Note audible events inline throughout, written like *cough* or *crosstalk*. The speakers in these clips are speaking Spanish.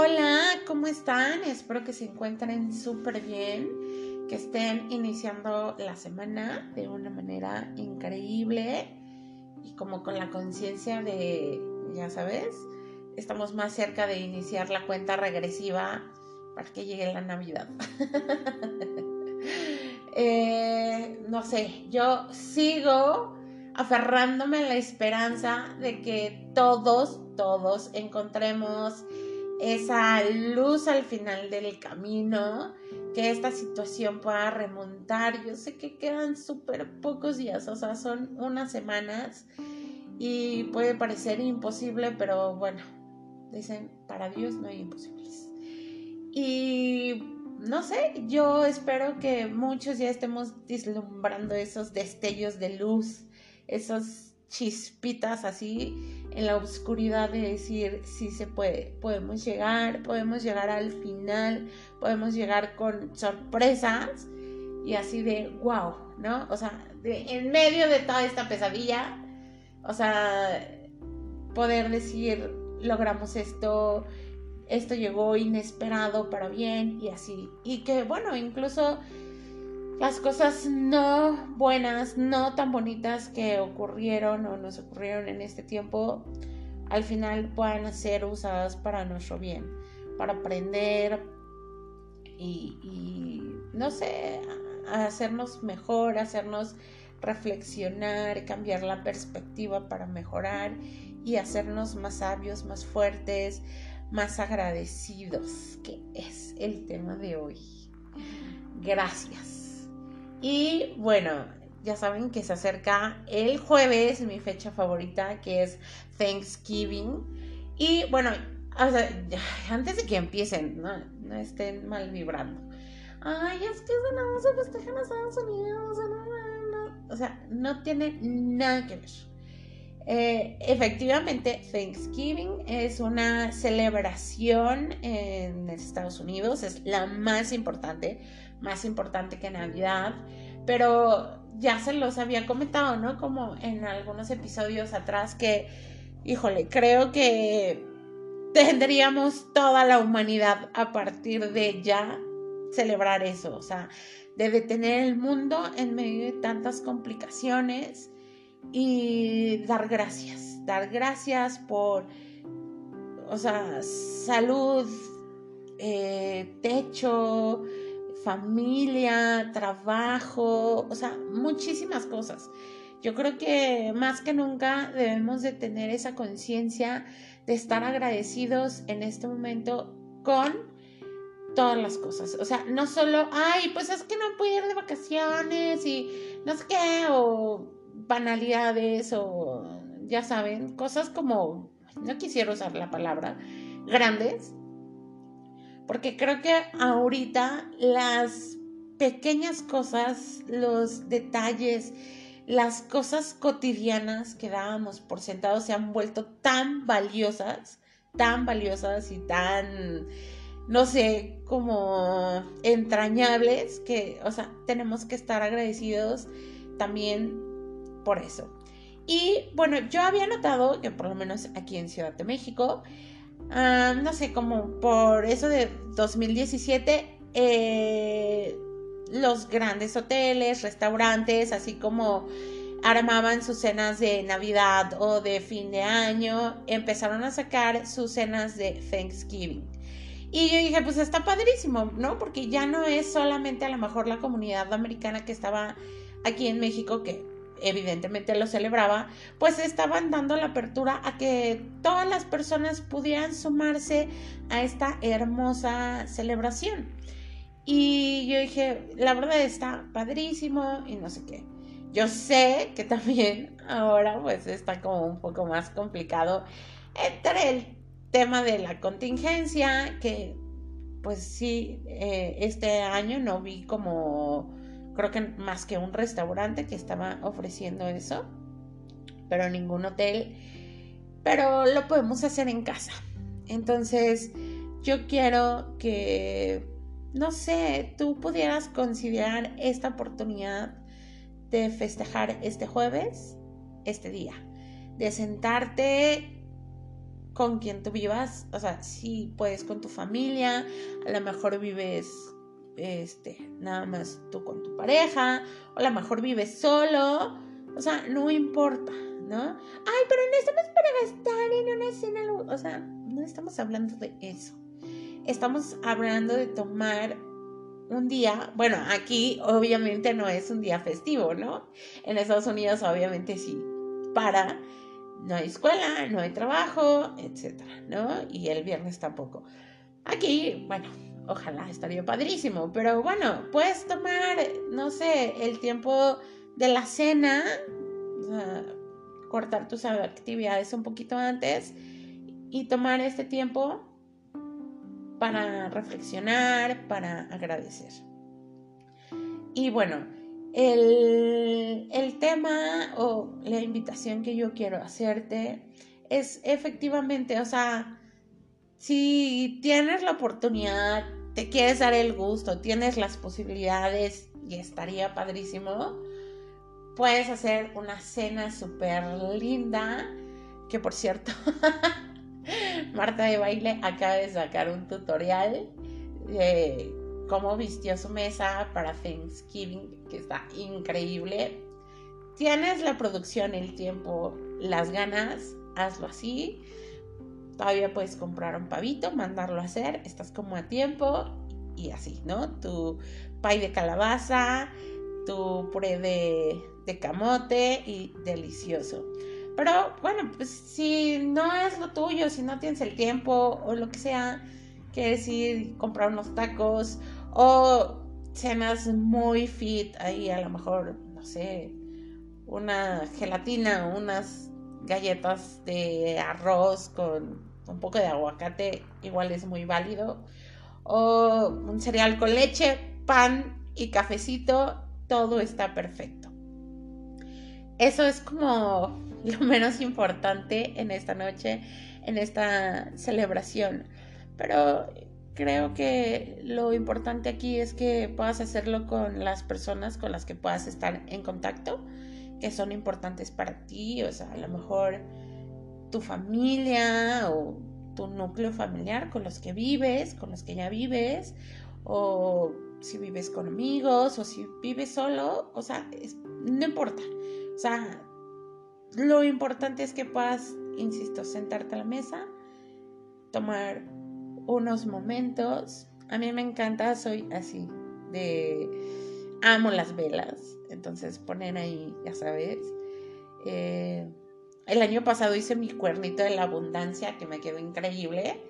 Hola, ¿cómo están? Espero que se encuentren súper bien, que estén iniciando la semana de una manera increíble y como con la conciencia de, ya sabes, estamos más cerca de iniciar la cuenta regresiva para que llegue la Navidad. *laughs* Eh, no sé, yo sigo aferrándome a la esperanza de que todos, todos encontremos esa luz al final del camino, que esta situación pueda remontar. Yo sé que quedan súper pocos días, o sea, son unas semanas y puede parecer imposible, pero bueno, dicen, para Dios no hay imposibles. Y no sé, yo espero que muchos ya estemos deslumbrando esos destellos de luz esas chispitas así en la oscuridad de decir si se puede, podemos llegar, podemos llegar al final, podemos llegar con sorpresas y así de wow, ¿no? O sea, en medio de toda esta pesadilla, o sea, poder decir logramos esto, esto llegó inesperado para bien y así. Y que bueno, incluso las cosas no buenas, no tan bonitas que ocurrieron o nos ocurrieron en este tiempo, al final puedan ser usadas para nuestro bien, para aprender y, no sé, hacernos mejor, hacernos reflexionar, cambiar la perspectiva para mejorar y hacernos más sabios, más fuertes, más agradecidos, que es el tema de hoy. Gracias. Y bueno, ya saben que se acerca el jueves, mi fecha favorita, que es Thanksgiving. Y bueno, antes de que empiecen, no, no estén mal vibrando. Ay, es que no se festeja en Estados Unidos. O sea, no tiene nada que ver. Eh, efectivamente, Thanksgiving es una celebración en Estados Unidos, es la más importante más importante que Navidad, pero ya se los había comentado, ¿no? Como en algunos episodios atrás que, híjole, creo que tendríamos toda la humanidad a partir de ya celebrar eso, o sea, de detener el mundo en medio de tantas complicaciones y dar gracias, dar gracias por, o sea, salud, eh, techo, familia, trabajo, o sea, muchísimas cosas. Yo creo que más que nunca debemos de tener esa conciencia de estar agradecidos en este momento con todas las cosas. O sea, no solo, ay, pues es que no puedo ir de vacaciones y no sé qué, o banalidades, o ya saben, cosas como, no quisiera usar la palabra, grandes, porque creo que ahorita las pequeñas cosas, los detalles, las cosas cotidianas que dábamos por sentado se han vuelto tan valiosas, tan valiosas y tan, no sé, como entrañables que, o sea, tenemos que estar agradecidos también por eso. Y bueno, yo había notado que por lo menos aquí en Ciudad de México, Ah, no sé, como por eso de 2017, eh, los grandes hoteles, restaurantes, así como armaban sus cenas de Navidad o de fin de año, empezaron a sacar sus cenas de Thanksgiving. Y yo dije, pues está padrísimo, ¿no? Porque ya no es solamente a lo mejor la comunidad americana que estaba aquí en México, que evidentemente lo celebraba, pues estaban dando la apertura a que todas las personas pudieran sumarse a esta hermosa celebración. Y yo dije, la verdad está padrísimo y no sé qué. Yo sé que también *laughs* ahora pues está como un poco más complicado entre el tema de la contingencia, que pues sí, eh, este año no vi como creo que más que un restaurante que estaba ofreciendo eso, pero ningún hotel, pero lo podemos hacer en casa. Entonces, yo quiero que, no sé, tú pudieras considerar esta oportunidad de festejar este jueves, este día, de sentarte con quien tú vivas, o sea, si puedes con tu familia, a lo mejor vives este, nada más tú con tu pareja, o a lo mejor vives solo, o sea, no importa, ¿no? Ay, pero no estamos para gastar en una cena, o sea, no estamos hablando de eso. Estamos hablando de tomar un día, bueno, aquí obviamente no es un día festivo, ¿no? En Estados Unidos obviamente sí, para no hay escuela, no hay trabajo, etcétera, ¿no? Y el viernes tampoco. Aquí, bueno, ojalá estaría padrísimo, pero bueno, puedes tomar, no sé, el tiempo de la cena, cortar tus actividades un poquito antes y tomar este tiempo para reflexionar, para agradecer. Y bueno, el, tema o la invitación que yo quiero hacerte es efectivamente, o sea, si tienes la oportunidad, te quieres dar el gusto, tienes las posibilidades y estaría padrísimo, puedes hacer una cena súper linda, que por cierto, *laughs* Marta de Baile acaba de sacar un tutorial de cómo vistió su mesa para Thanksgiving, que está increíble. Tienes la producción, el tiempo, las ganas, hazlo así. Todavía puedes comprar un pavito, mandarlo a hacer, estás como a tiempo y así, ¿no? Tu pay de calabaza, tu puré de, de camote y delicioso. Pero bueno, pues si no es lo tuyo, si no tienes el tiempo o lo que sea, quieres ir comprar unos tacos o cenas muy fit, ahí a lo mejor, no sé, una gelatina, unas galletas de arroz con un poco de aguacate, igual es muy válido. O un cereal con leche, pan y cafecito, todo está perfecto. Eso es como *laughs* lo menos importante en esta noche, en esta celebración. Pero creo que lo importante aquí es que puedas hacerlo con las personas con las que puedas estar en contacto, que son importantes para ti, o sea, a lo mejor tu familia o tu núcleo familiar con los que vives, con los que ya vives, o si vives con amigos, o si vives solo, o sea, no importa. O sea, lo importante es que puedas, insisto, sentarte a la mesa, tomar unos momentos. A mí me encanta, soy así, de... Amo las velas, entonces ponen ahí, ya sabes. Eh, el año pasado hice mi cuernito de la abundancia, que me quedó increíble.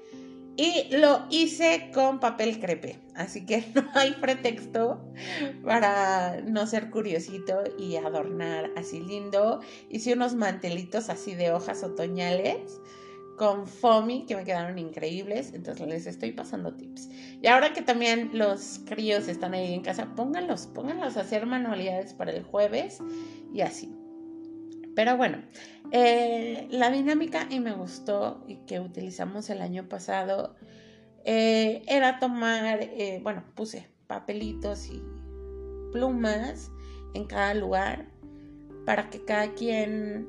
Y lo hice con papel crepe, así que *laughs* no hay pretexto para no ser curiosito y adornar así lindo. Hice unos mantelitos así de hojas otoñales con FOMI que me quedaron increíbles, entonces les estoy pasando tips. Y ahora que también los críos están ahí en casa, pónganlos, pónganlos a hacer manualidades para el jueves y así. Pero bueno, eh, la dinámica y me gustó y que utilizamos el año pasado eh, era tomar, eh, bueno, puse papelitos y plumas en cada lugar para que cada quien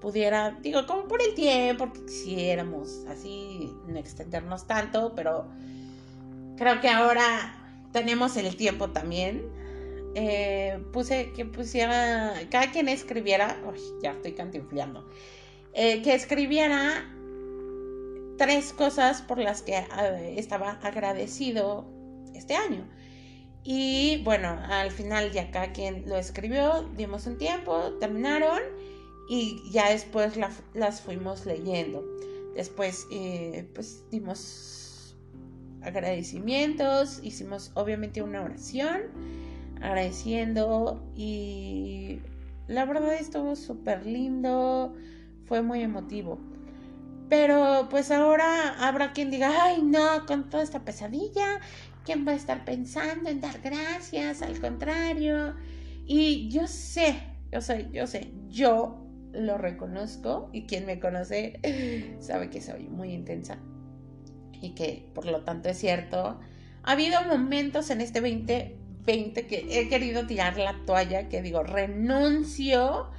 pudiera, digo, como por el tiempo, que quisiéramos así no extendernos tanto, pero creo que ahora tenemos el tiempo también. Eh, puse que pusiera, cada quien escribiera, ya estoy cantinfleando, eh, que escribiera tres cosas por las que estaba agradecido este año. Y bueno, al final ya cada quien lo escribió, dimos un tiempo, terminaron y ya después las fuimos leyendo. Después eh, pues dimos agradecimientos, hicimos obviamente una oración agradeciendo y la verdad estuvo súper lindo, fue muy emotivo. Pero pues ahora habrá quien diga, ay no, con toda esta pesadilla, ¿quién va a estar pensando en dar gracias? Al contrario. Y yo sé, yo sé, yo sé, yo lo reconozco y quien me conoce *laughs* sabe que soy muy intensa y que por lo tanto es cierto. Ha habido momentos en este 2020 que he querido tirar la toalla, que digo, renuncio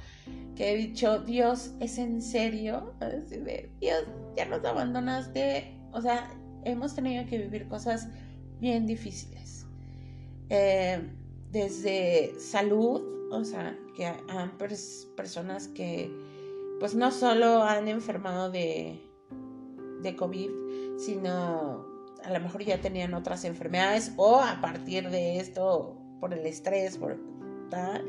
que he dicho, Dios, ¿es en serio? Dios, ya nos abandonaste. O sea, hemos tenido que vivir cosas bien difíciles. Eh, desde salud, o sea, que han personas que pues no solo han enfermado de, de COVID, sino a lo mejor ya tenían otras enfermedades o a partir de esto, por el estrés, por tal,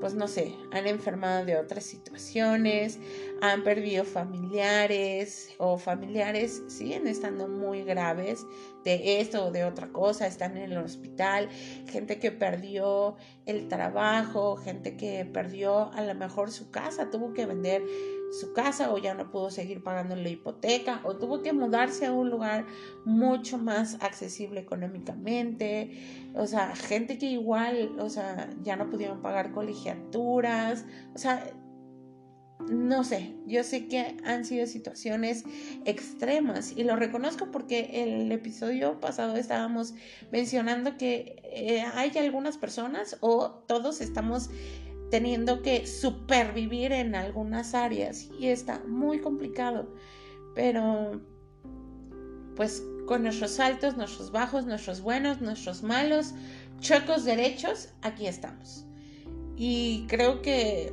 pues no sé, han enfermado de otras situaciones, han perdido familiares o familiares siguen estando muy graves de esto o de otra cosa, están en el hospital, gente que perdió el trabajo, gente que perdió a lo mejor su casa, tuvo que vender su casa o ya no pudo seguir pagando la hipoteca o tuvo que mudarse a un lugar mucho más accesible económicamente, o sea, gente que igual, o sea, ya no pudieron pagar colegiaturas, o sea, no sé, yo sé que han sido situaciones extremas y lo reconozco porque el episodio pasado estábamos mencionando que eh, hay algunas personas o todos estamos teniendo que supervivir en algunas áreas y está muy complicado, pero pues con nuestros altos, nuestros bajos, nuestros buenos, nuestros malos, chuecos derechos, aquí estamos. Y creo que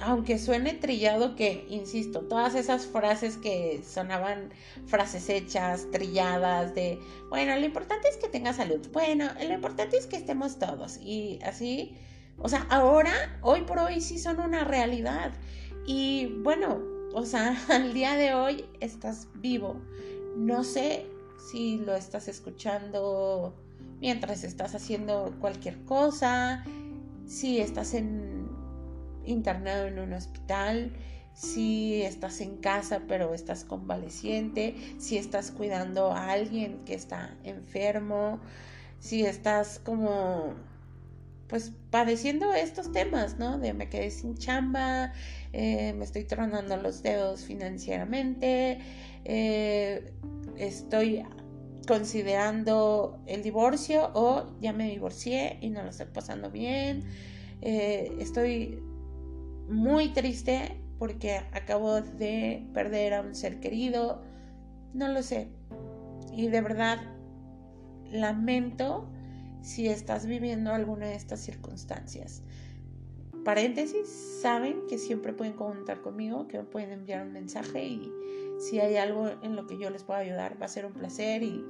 aunque suene trillado que, insisto, todas esas frases que sonaban frases hechas, trilladas, de, bueno, lo importante es que tenga salud, bueno, lo importante es que estemos todos, y así, o sea, ahora, hoy por hoy sí son una realidad, y bueno, o sea, *laughs* al día de hoy estás vivo, no sé si lo estás escuchando mientras estás haciendo cualquier cosa, si estás en internado en un hospital, si estás en casa pero estás convaleciente, si estás cuidando a alguien que está enfermo, si estás como pues padeciendo estos temas, ¿no? De me quedé sin chamba, eh, me estoy tronando los dedos financieramente, eh, estoy considerando el divorcio o ya me divorcié y no lo estoy pasando bien, eh, estoy muy triste porque acabo de perder a un ser querido, no lo sé. Y de verdad lamento si estás viviendo alguna de estas circunstancias. Paréntesis, saben que siempre pueden contar conmigo, que me pueden enviar un mensaje y si hay algo en lo que yo les pueda ayudar va a ser un placer y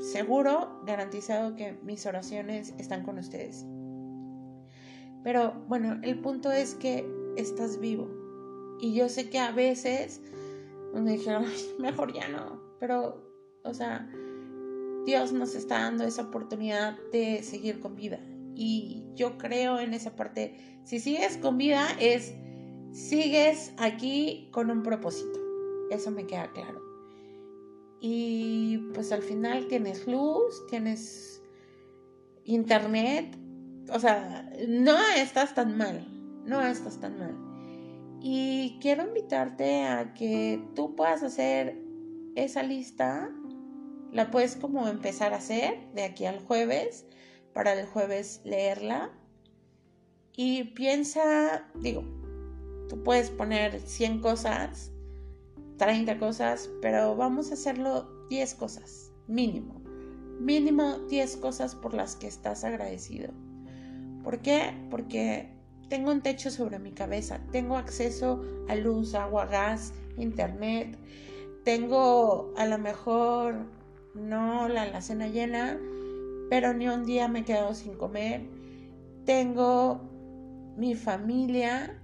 seguro, garantizado que mis oraciones están con ustedes. Pero bueno, el punto es que estás vivo. Y yo sé que a veces me dijeron, mejor ya no. Pero, o sea, Dios nos está dando esa oportunidad de seguir con vida. Y yo creo en esa parte. Si sigues con vida es, sigues aquí con un propósito. Eso me queda claro. Y pues al final tienes luz, tienes internet, o sea, no estás tan mal, no estás tan mal. Y quiero invitarte a que tú puedas hacer esa lista, la puedes como empezar a hacer de aquí al jueves, para el jueves leerla. Y piensa, digo, tú puedes poner 100 cosas, 30 cosas, pero vamos a hacerlo 10 cosas, mínimo. Mínimo 10 cosas por las que estás agradecido ¿Por qué? Porque tengo un techo sobre mi cabeza, tengo acceso a luz, agua, gas, internet, tengo a lo mejor no la alacena llena, pero ni un día me he quedado sin comer, tengo mi familia,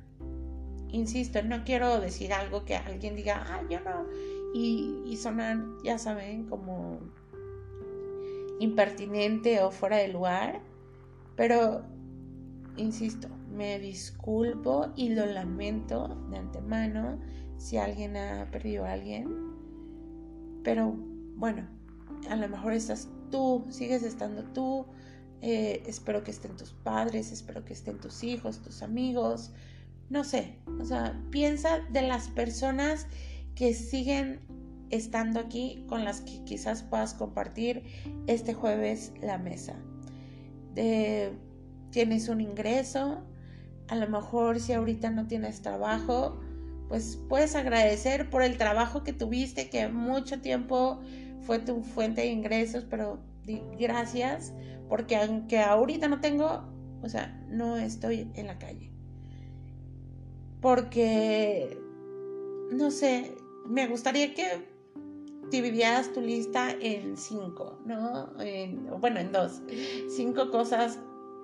insisto, no quiero decir algo que alguien diga, ah, yo no, y, y sonar, ya saben, como impertinente o fuera de lugar, pero insisto, me disculpo y lo lamento de antemano si alguien ha perdido a alguien. Pero bueno, a lo mejor estás tú, sigues estando tú. Eh, espero que estén tus padres, espero que estén tus hijos, tus amigos. No sé, o sea, piensa de las personas que siguen estando aquí con las que quizás puedas compartir este jueves la mesa. Tienes un ingreso, a lo mejor si ahorita no tienes trabajo, pues puedes agradecer por el trabajo que tuviste, que mucho tiempo fue tu fuente de ingresos, pero gracias, porque aunque ahorita no tengo, o sea, no estoy en la calle. Porque, no sé, me gustaría que dividieras tu lista en cinco, ¿no? bueno, en dos. Cinco cosas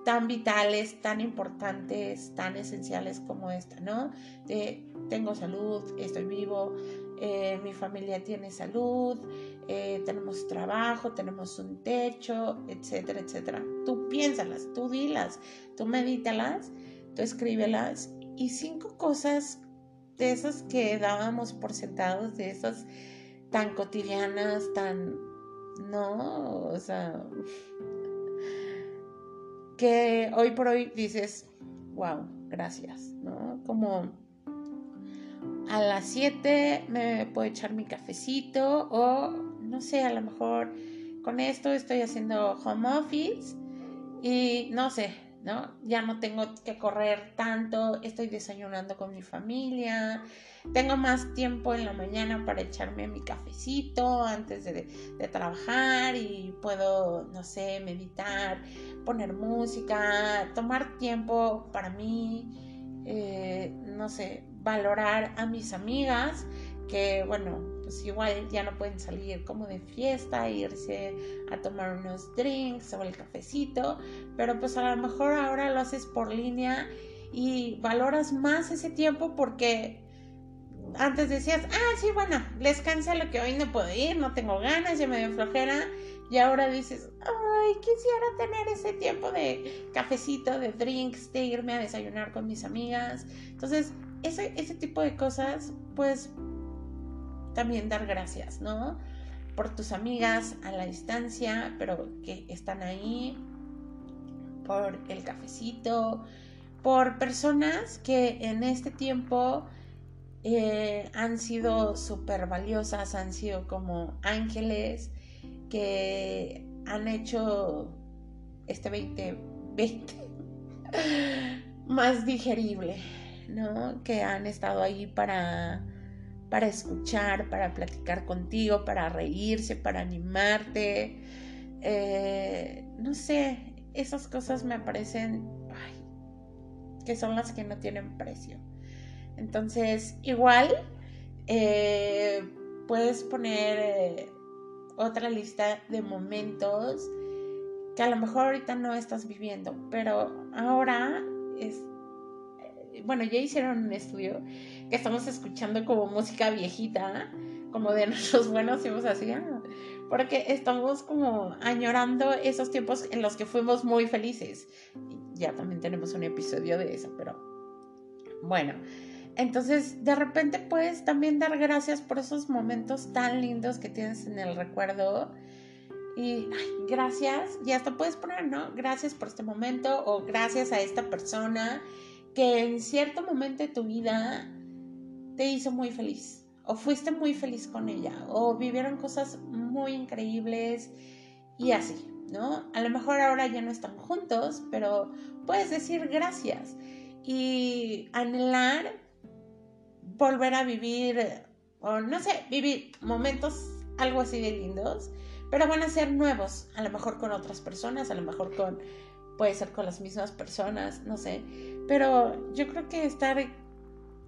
tan vitales, tan importantes, tan esenciales como esta, ¿no? De tengo salud, estoy vivo, eh, mi familia tiene salud, eh, tenemos trabajo, tenemos un techo, etcétera, etcétera. Tú piénsalas, tú dilas, tú medítalas, tú escríbelas y cinco cosas de esas que dábamos por sentados, de esas tan cotidianas, tan, no, o sea, que hoy por hoy dices, wow, gracias, ¿no? Como a las 7 me puedo echar mi cafecito o no sé, a lo mejor con esto estoy haciendo home office y no sé, ¿no? Ya no tengo que correr tanto, estoy desayunando con mi familia, tengo más tiempo en la mañana para echarme mi cafecito antes de, trabajar y puedo, no sé, meditar, poner música, tomar tiempo para mí, eh, no sé, valorar a mis amigas que, bueno, pues igual ya no pueden salir como de fiesta, irse a tomar unos drinks o el cafecito, pero pues a lo mejor ahora lo haces por línea y valoras más ese tiempo porque antes decías, ah, sí, bueno, les lo que hoy no puedo ir, no tengo ganas, ya me dio flojera. Y ahora dices, ay, quisiera tener ese tiempo de cafecito, de drinks, de irme a desayunar con mis amigas. Entonces, ese, ese tipo de cosas, pues también dar gracias, ¿no? Por tus amigas a la distancia, pero que están ahí, por el cafecito, por personas que en este tiempo eh, han sido súper valiosas, han sido como ángeles que han hecho este 2020 *laughs* más digerible, ¿no? Que han estado ahí para, para escuchar, para platicar contigo, para reírse, para animarte. Eh, no sé, esas cosas me parecen que son las que no tienen precio. Entonces, igual eh, puedes poner eh, otra lista de momentos que a lo mejor ahorita no estás viviendo, pero ahora es, bueno, ya hicieron un estudio que estamos escuchando como música viejita, como de *laughs* nuestros buenos tiempos así, ah, porque estamos como añorando esos tiempos en los que fuimos muy felices. Ya también tenemos un episodio de eso, pero bueno. Entonces, de repente puedes también dar gracias por esos momentos tan lindos que tienes en el recuerdo. Y gracias, y hasta puedes poner, ¿no? Gracias por este momento o gracias a esta persona que en cierto momento de tu vida te hizo muy feliz o fuiste muy feliz con ella o vivieron cosas muy increíbles y así, ¿no? A lo mejor ahora ya no están juntos, pero puedes decir gracias y anhelar volver a vivir, o no sé, vivir momentos algo así de lindos, pero van a ser nuevos, a lo mejor con otras personas, a lo mejor con, puede ser con las mismas personas, no sé, pero yo creo que estar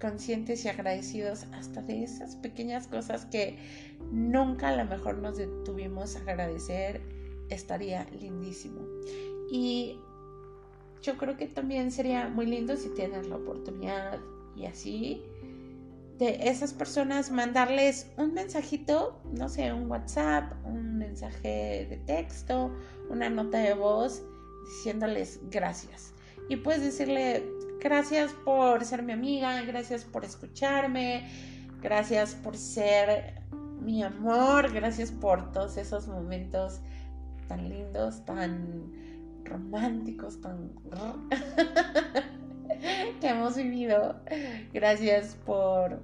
conscientes y agradecidos hasta de esas pequeñas cosas que nunca a lo mejor nos detuvimos a agradecer, estaría lindísimo. Y yo creo que también sería muy lindo si tienes la oportunidad y así de esas personas mandarles un mensajito, no sé, un WhatsApp, un mensaje de texto, una nota de voz diciéndoles gracias. Y puedes decirle gracias por ser mi amiga, gracias por escucharme, gracias por ser mi amor, gracias por todos esos momentos tan lindos, tan románticos, tan *laughs* que hemos vivido. Gracias por,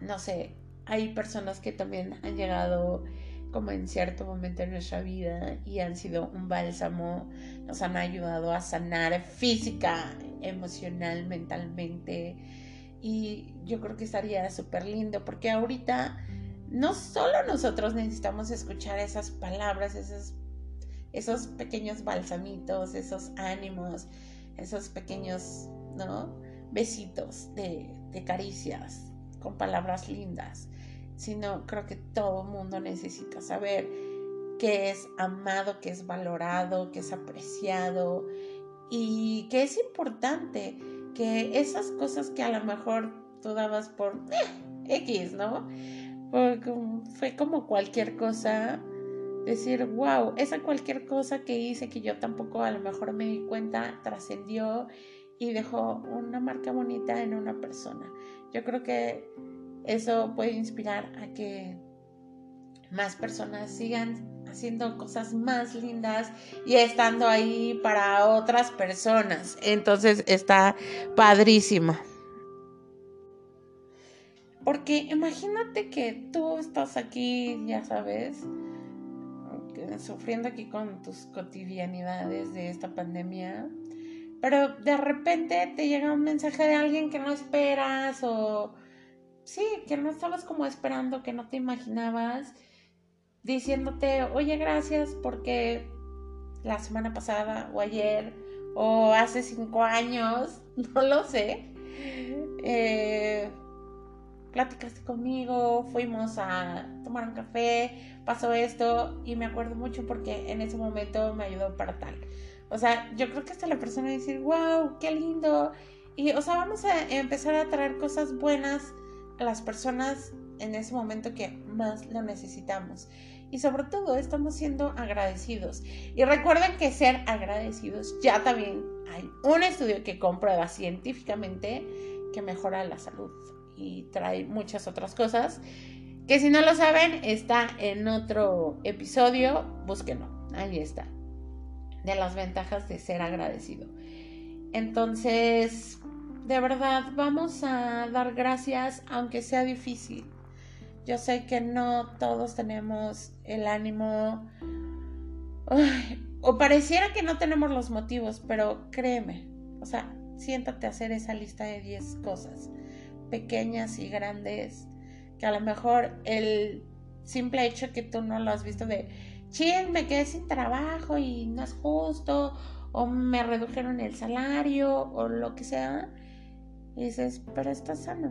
no sé, hay personas que también han llegado como en cierto momento de nuestra vida y han sido un bálsamo, nos han ayudado a sanar física, emocional, mentalmente y yo creo que estaría súper lindo porque ahorita no solo nosotros necesitamos escuchar esas palabras, esos, esos pequeños balsamitos, esos ánimos, esos pequeños, ¿no? Besitos de, de caricias con palabras lindas, sino creo que todo mundo necesita saber que es amado, que es valorado, que es apreciado y que es importante que esas cosas que a lo mejor tú dabas por eh, X, ¿no? fue como cualquier cosa, decir, wow, esa cualquier cosa que hice que yo tampoco a lo mejor me di cuenta, trascendió y dejó una marca bonita en una persona. Yo creo que eso puede inspirar a que más personas sigan haciendo cosas más lindas y estando ahí para otras personas. Entonces está padrísimo. Porque imagínate que tú estás aquí, ya sabes, sufriendo aquí con tus cotidianidades de esta pandemia, pero de repente te llega un mensaje de alguien que no esperas o sí, que no estabas como esperando, que no te imaginabas, diciéndote, oye, gracias porque la semana pasada o ayer o hace cinco años, *laughs* no lo sé, eh, platicaste conmigo, fuimos a tomar un café, pasó esto y me acuerdo mucho porque en ese momento me ayudó para tal. O sea, yo creo que hasta la persona decir, wow, qué lindo. Y, o sea, vamos a empezar a traer cosas buenas las personas en ese momento que más lo necesitamos. Y sobre todo estamos siendo agradecidos. Y recuerden que ser agradecidos ya también hay un estudio que comprueba científicamente que mejora la salud y trae muchas otras cosas. Que si no lo saben, está en otro episodio, búsquenlo, ahí está. De las ventajas de ser agradecido. Entonces, de verdad, vamos a dar gracias aunque sea difícil. Yo sé que no todos tenemos el ánimo. o pareciera que no tenemos los motivos, pero créeme, o sea, siéntate a hacer esa lista de 10 cosas pequeñas y grandes, que a lo mejor el simple hecho que tú no lo has visto de, chin, me quedé sin trabajo y no es justo, o me redujeron el salario, o lo que sea, y dices, pero estás sano.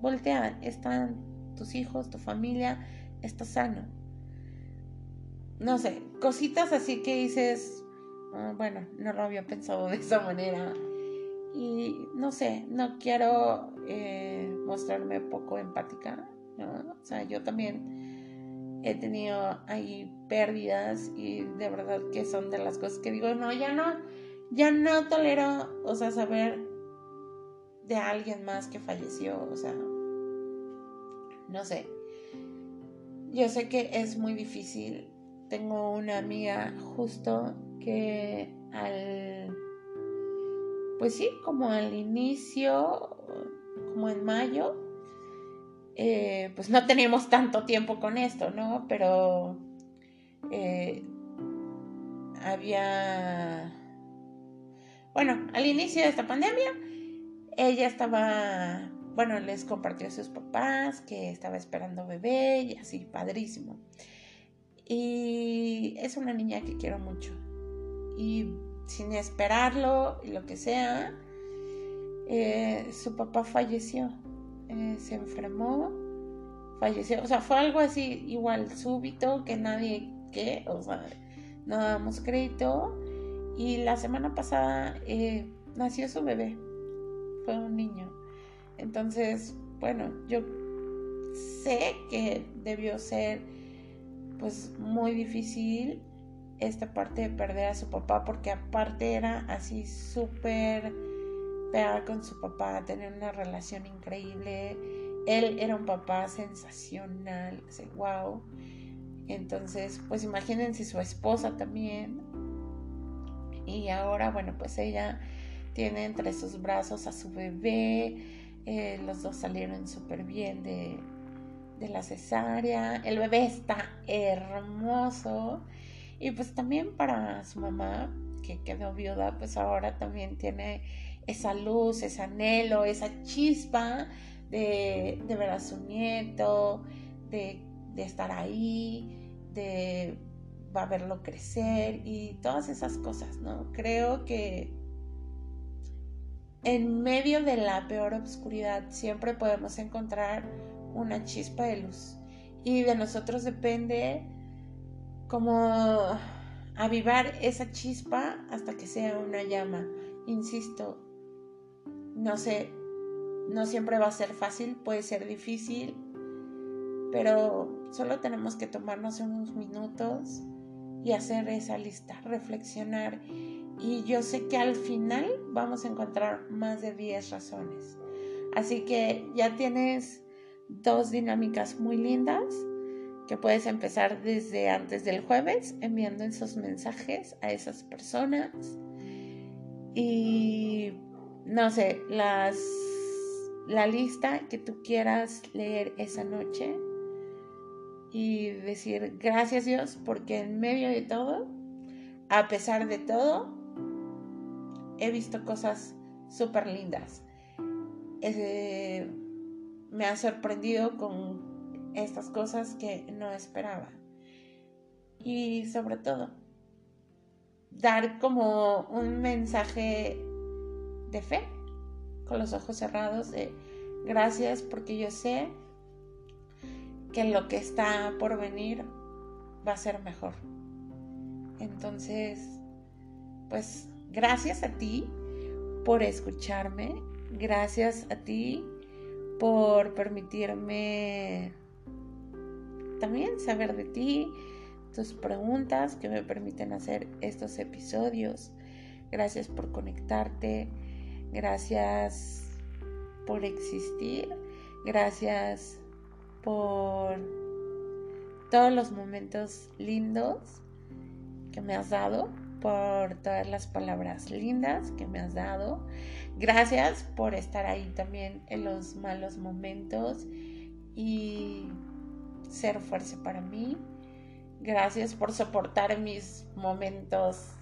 Voltea, están tus hijos, tu familia, estás sano. No sé, cositas así que dices, ah, bueno, no lo había pensado de esa manera. Y no sé, no quiero eh, mostrarme poco empática. O sea, yo también he tenido ahí pérdidas y de verdad que son de las cosas que digo, no, ya no, ya no tolero, o sea, saber de alguien más que falleció, o sea, no sé. Yo sé que es muy difícil. Tengo una amiga justo que al pues sí, como al inicio, como en mayo, eh, pues no teníamos tanto tiempo con esto, ¿no? Pero eh, había, bueno, al inicio de esta pandemia, ella estaba, bueno, les compartió a sus papás que estaba esperando bebé y así, padrísimo. Y es una niña que quiero mucho. Y sin esperarlo lo que sea, eh, su papá falleció, eh, se enfermó, falleció, o sea, fue algo así igual súbito que nadie, que, o sea, no damos crédito y la semana pasada eh, nació su bebé, fue un niño, entonces, bueno, yo sé que debió ser pues muy difícil esta parte de perder a su papá, porque aparte era así súper pegada con su papá, tener una relación increíble. Él era un papá sensacional, así, wow. Entonces, pues imagínense su esposa también. Y ahora, bueno, pues ella tiene entre sus brazos a su bebé. Eh, los dos salieron súper bien de, de la cesárea. El bebé está hermoso. Y pues también para su mamá, que quedó viuda, pues ahora también tiene esa luz, ese anhelo, esa chispa de, de ver a su nieto, de, de estar ahí, de va a verlo crecer y todas esas cosas, ¿no? Creo que en medio de la peor oscuridad siempre podemos encontrar una chispa de luz y de nosotros depende como avivar esa chispa hasta que sea una llama. Insisto, no sé, no siempre va a ser fácil, puede ser difícil, pero solo tenemos que tomarnos unos minutos y hacer esa lista, reflexionar. Y yo sé que al final vamos a encontrar más de 10 razones. Así que ya tienes dos dinámicas muy lindas que puedes empezar desde antes del jueves enviando esos mensajes a esas personas. Y no sé, las la lista que tú quieras leer esa noche y decir gracias Dios porque en medio de todo, a pesar de todo, he visto cosas súper lindas. Me ha sorprendido con estas cosas que no esperaba. Y sobre todo, dar como un mensaje de fe, con los ojos cerrados, de gracias porque yo sé que lo que está por venir va a ser mejor. Entonces, pues gracias a ti por escucharme, gracias a ti por permitirme también saber de ti, tus preguntas que me permiten hacer estos episodios. Gracias por conectarte, gracias por existir, gracias por todos los momentos lindos que me has dado, por todas las palabras lindas que me has dado. Gracias por estar ahí también en los malos momentos y ser fuerza para mí. Gracias por soportar mis momentos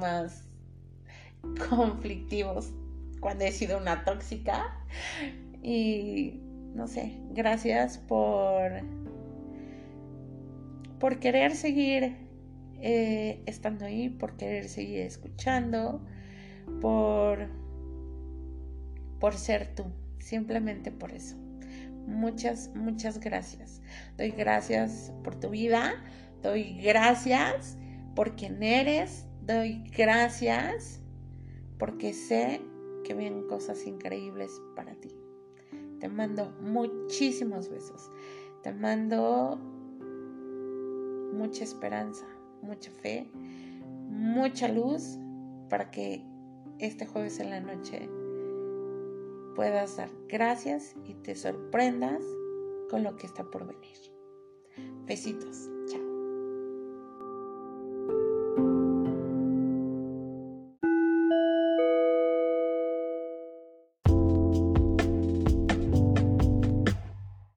más conflictivos cuando he sido una tóxica. Y no sé, gracias por, por querer seguir eh, estando ahí, por querer seguir escuchando, por, por ser tú, simplemente por eso. Muchas, muchas gracias. Doy gracias por tu vida, doy gracias por quien eres, doy gracias porque sé que vienen cosas increíbles para ti. Te mando muchísimos besos. Te mando mucha esperanza, mucha fe, mucha luz para que este jueves en la noche puedas dar gracias y te sorprendas con lo que está por venir. Besitos.